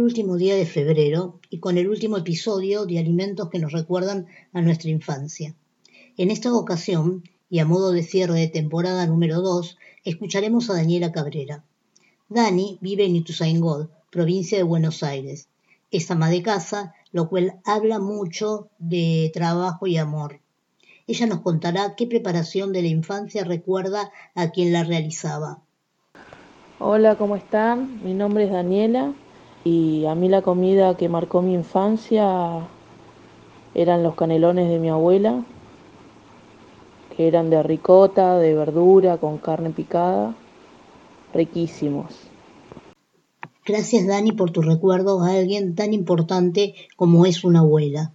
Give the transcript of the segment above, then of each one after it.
último día de febrero y con el último episodio de alimentos que nos recuerdan a nuestra infancia. En esta ocasión, y a modo de cierre de temporada número 2, escucharemos a Daniela Cabrera. Dani vive en Ituzaingó, provincia de Buenos Aires. Es ama de casa, lo cual habla mucho de trabajo y amor. Ella nos contará qué preparación de la infancia recuerda a quien la realizaba. Hola, ¿cómo están? Mi nombre es Daniela y a mí la comida que marcó mi infancia eran los canelones de mi abuela, que eran de ricota, de verdura, con carne picada, riquísimos. Gracias Dani por tu recuerdo a alguien tan importante como es una abuela.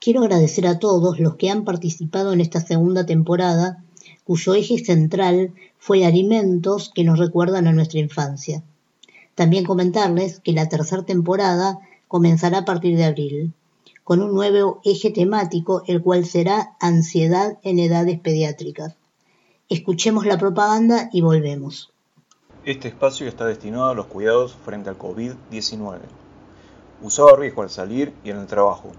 Quiero agradecer a todos los que han participado en esta segunda temporada cuyo eje central fue alimentos que nos recuerdan a nuestra infancia. También comentarles que la tercera temporada comenzará a partir de abril, con un nuevo eje temático, el cual será ansiedad en edades pediátricas. Escuchemos la propaganda y volvemos. Este espacio está destinado a los cuidados frente al COVID-19. Usa barbijo al salir y en el trabajo.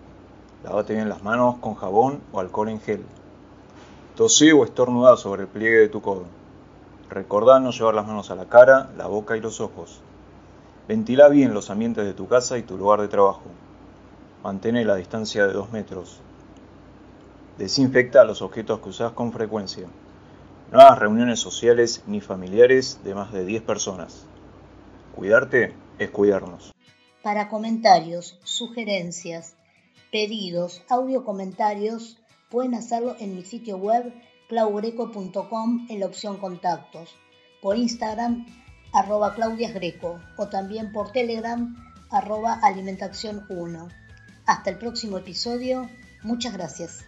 Lávate bien las manos con jabón o alcohol en gel. Tosí o estornuda sobre el pliegue de tu codo. Recordá no llevar las manos a la cara, la boca y los ojos. Ventila bien los ambientes de tu casa y tu lugar de trabajo. Mantén la distancia de 2 metros. Desinfecta los objetos que usas con frecuencia. No hagas reuniones sociales ni familiares de más de 10 personas. Cuidarte es cuidarnos. Para comentarios, sugerencias, pedidos, audio comentarios, Pueden hacerlo en mi sitio web claugreco.com en la opción contactos, por Instagram arroba claudiasgreco o también por Telegram arroba alimentación 1. Hasta el próximo episodio, muchas gracias.